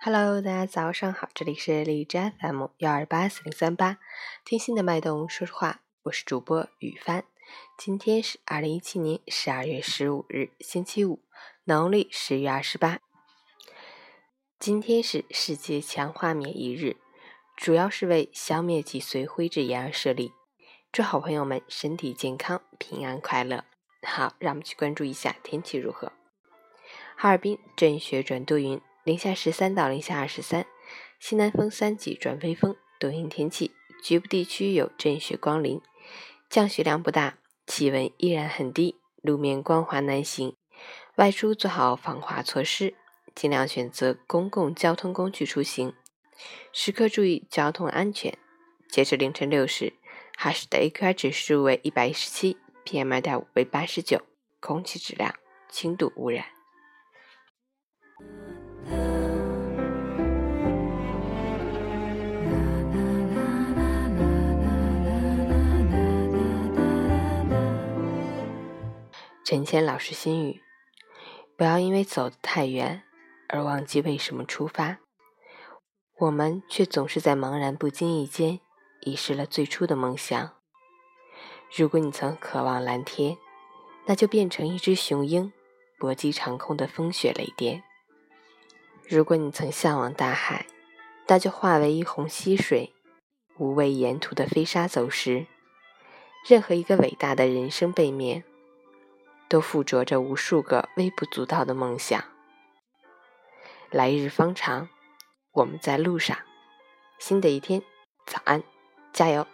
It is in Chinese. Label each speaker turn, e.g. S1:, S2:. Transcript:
S1: Hello，大家早上好，这里是荔枝 FM 幺二八四零三八，听心的脉动说说话，我是主播雨帆。今天是二零一七年十二月十五日，星期五，农历十月二十八。今天是世界强化免疫日，主要是为消灭脊髓灰质炎而设立。祝好朋友们身体健康、平安快乐。好，让我们去关注一下天气如何。哈尔滨阵雪转多云。零下十三到零下二十三，西南风三级转微风，多云天气，局部地区有阵雪光临，降雪量不大，气温依然很低，路面光滑难行，外出做好防滑措施，尽量选择公共交通工具出行，时刻注意交通安全。截至凌晨六时，哈市的 AQI 指数为一百一十七，PM 二点五为八十九，空气质量轻度污染。陈谦老师心语：不要因为走得太远而忘记为什么出发。我们却总是在茫然不经意间遗失了最初的梦想。如果你曾渴望蓝天，那就变成一只雄鹰，搏击长空的风雪雷电；如果你曾向往大海，那就化为一泓溪水，无畏沿途的飞沙走石。任何一个伟大的人生背面。都附着着无数个微不足道的梦想。来日方长，我们在路上。新的一天，早安，加油！